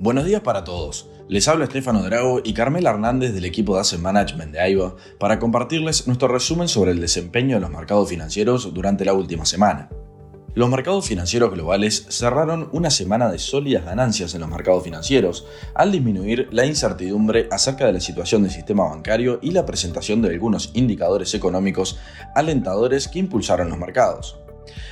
Buenos días para todos. Les habla Estefano Drago y Carmela Hernández del equipo de Asset Management de AIBA para compartirles nuestro resumen sobre el desempeño de los mercados financieros durante la última semana. Los mercados financieros globales cerraron una semana de sólidas ganancias en los mercados financieros, al disminuir la incertidumbre acerca de la situación del sistema bancario y la presentación de algunos indicadores económicos alentadores que impulsaron los mercados.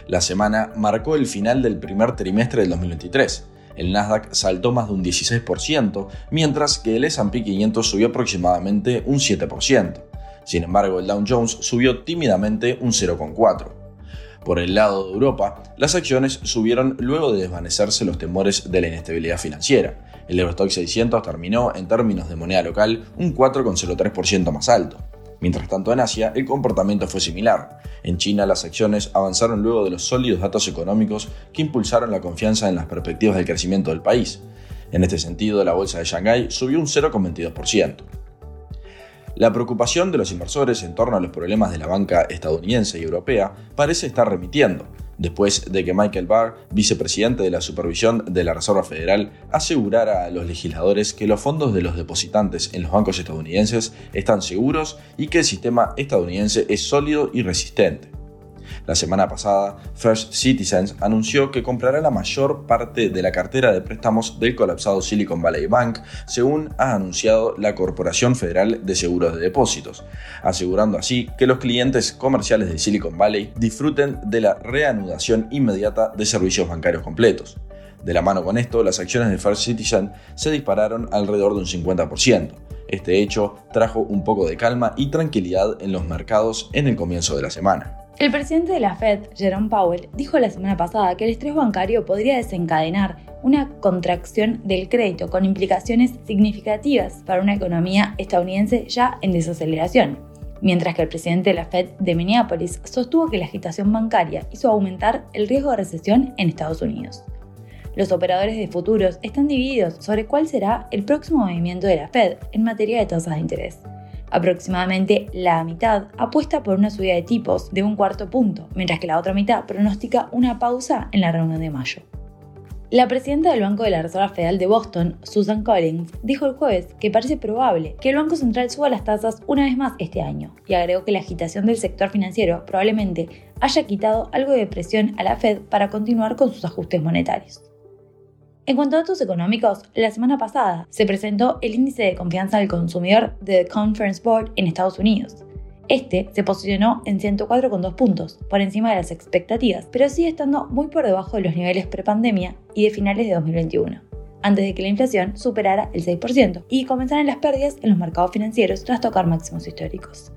La semana marcó el final del primer trimestre del 2023 el Nasdaq saltó más de un 16%, mientras que el SP 500 subió aproximadamente un 7%. Sin embargo, el Dow Jones subió tímidamente un 0,4%. Por el lado de Europa, las acciones subieron luego de desvanecerse los temores de la inestabilidad financiera. El Eurostock 600 terminó, en términos de moneda local, un 4,03% más alto. Mientras tanto, en Asia el comportamiento fue similar. En China las acciones avanzaron luego de los sólidos datos económicos que impulsaron la confianza en las perspectivas del crecimiento del país. En este sentido, la bolsa de Shanghái subió un 0,22%. La preocupación de los inversores en torno a los problemas de la banca estadounidense y europea parece estar remitiendo, después de que Michael Barr, vicepresidente de la supervisión de la Reserva Federal, asegurara a los legisladores que los fondos de los depositantes en los bancos estadounidenses están seguros y que el sistema estadounidense es sólido y resistente. La semana pasada, First Citizens anunció que comprará la mayor parte de la cartera de préstamos del colapsado Silicon Valley Bank, según ha anunciado la Corporación Federal de Seguros de Depósitos, asegurando así que los clientes comerciales de Silicon Valley disfruten de la reanudación inmediata de servicios bancarios completos. De la mano con esto, las acciones de First Citizen se dispararon alrededor de un 50%. Este hecho trajo un poco de calma y tranquilidad en los mercados en el comienzo de la semana. El presidente de la Fed, Jerome Powell, dijo la semana pasada que el estrés bancario podría desencadenar una contracción del crédito con implicaciones significativas para una economía estadounidense ya en desaceleración, mientras que el presidente de la Fed de Minneapolis sostuvo que la agitación bancaria hizo aumentar el riesgo de recesión en Estados Unidos. Los operadores de futuros están divididos sobre cuál será el próximo movimiento de la Fed en materia de tasas de interés. Aproximadamente la mitad apuesta por una subida de tipos de un cuarto punto, mientras que la otra mitad pronostica una pausa en la reunión de mayo. La presidenta del Banco de la Reserva Federal de Boston, Susan Collins, dijo el jueves que parece probable que el Banco Central suba las tasas una vez más este año, y agregó que la agitación del sector financiero probablemente haya quitado algo de presión a la Fed para continuar con sus ajustes monetarios. En cuanto a datos económicos, la semana pasada se presentó el índice de confianza del consumidor de The Conference Board en Estados Unidos. Este se posicionó en 104,2 puntos, por encima de las expectativas, pero sigue estando muy por debajo de los niveles prepandemia y de finales de 2021, antes de que la inflación superara el 6% y comenzaran las pérdidas en los mercados financieros tras tocar máximos históricos.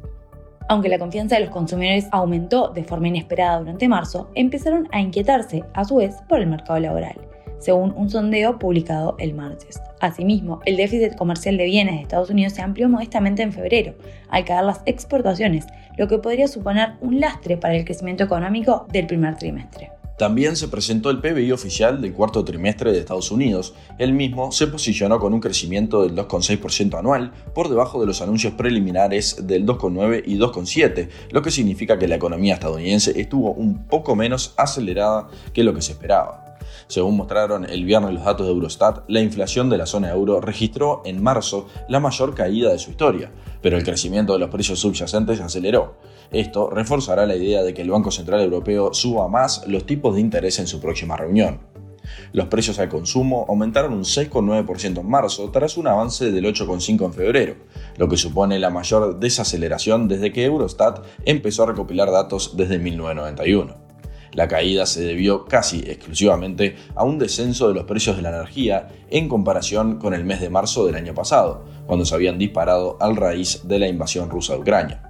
Aunque la confianza de los consumidores aumentó de forma inesperada durante marzo, empezaron a inquietarse, a su vez, por el mercado laboral según un sondeo publicado el martes. Asimismo, el déficit comercial de bienes de Estados Unidos se amplió modestamente en febrero, al caer las exportaciones, lo que podría suponer un lastre para el crecimiento económico del primer trimestre. También se presentó el PBI oficial del cuarto trimestre de Estados Unidos. El mismo se posicionó con un crecimiento del 2,6% anual, por debajo de los anuncios preliminares del 2,9 y 2,7, lo que significa que la economía estadounidense estuvo un poco menos acelerada que lo que se esperaba. Según mostraron el viernes los datos de Eurostat, la inflación de la zona euro registró en marzo la mayor caída de su historia, pero el crecimiento de los precios subyacentes aceleró. Esto reforzará la idea de que el Banco Central Europeo suba más los tipos de interés en su próxima reunión. Los precios al consumo aumentaron un 6,9% en marzo tras un avance del 8,5% en febrero, lo que supone la mayor desaceleración desde que Eurostat empezó a recopilar datos desde 1991. La caída se debió casi exclusivamente a un descenso de los precios de la energía en comparación con el mes de marzo del año pasado, cuando se habían disparado al raíz de la invasión rusa de Ucrania.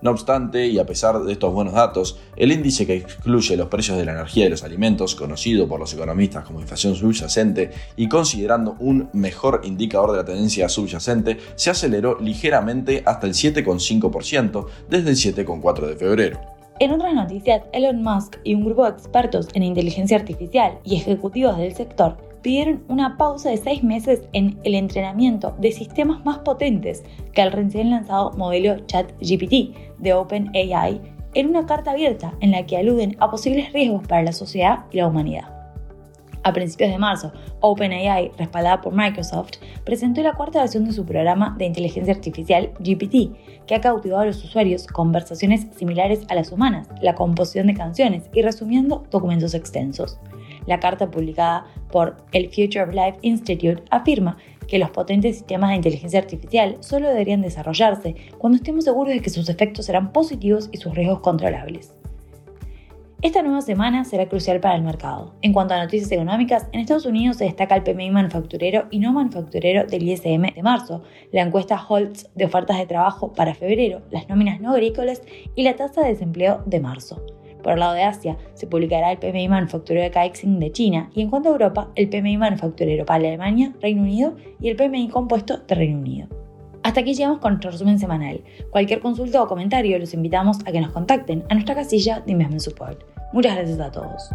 No obstante, y a pesar de estos buenos datos, el índice que excluye los precios de la energía y los alimentos, conocido por los economistas como inflación subyacente, y considerando un mejor indicador de la tendencia subyacente, se aceleró ligeramente hasta el 7,5% desde el 7,4% de febrero. En otras noticias, Elon Musk y un grupo de expertos en inteligencia artificial y ejecutivos del sector pidieron una pausa de seis meses en el entrenamiento de sistemas más potentes que el recién lanzado modelo ChatGPT de OpenAI en una carta abierta en la que aluden a posibles riesgos para la sociedad y la humanidad. A principios de marzo, OpenAI, respaldada por Microsoft, presentó la cuarta versión de su programa de inteligencia artificial GPT, que ha cautivado a los usuarios conversaciones similares a las humanas, la composición de canciones y resumiendo documentos extensos. La carta publicada por el Future of Life Institute afirma que los potentes sistemas de inteligencia artificial solo deberían desarrollarse cuando estemos seguros de que sus efectos serán positivos y sus riesgos controlables. Esta nueva semana será crucial para el mercado. En cuanto a noticias económicas, en Estados Unidos se destaca el PMI manufacturero y no manufacturero del ISM de marzo, la encuesta Holtz de ofertas de trabajo para febrero, las nóminas no agrícolas y la tasa de desempleo de marzo. Por el lado de Asia, se publicará el PMI manufacturero de Caixin de China y en cuanto a Europa, el PMI manufacturero para Alemania, Reino Unido y el PMI compuesto de Reino Unido. Hasta aquí llegamos con nuestro resumen semanal. Cualquier consulta o comentario los invitamos a que nos contacten a nuestra casilla de Investment Support. Muchas gracias a todos.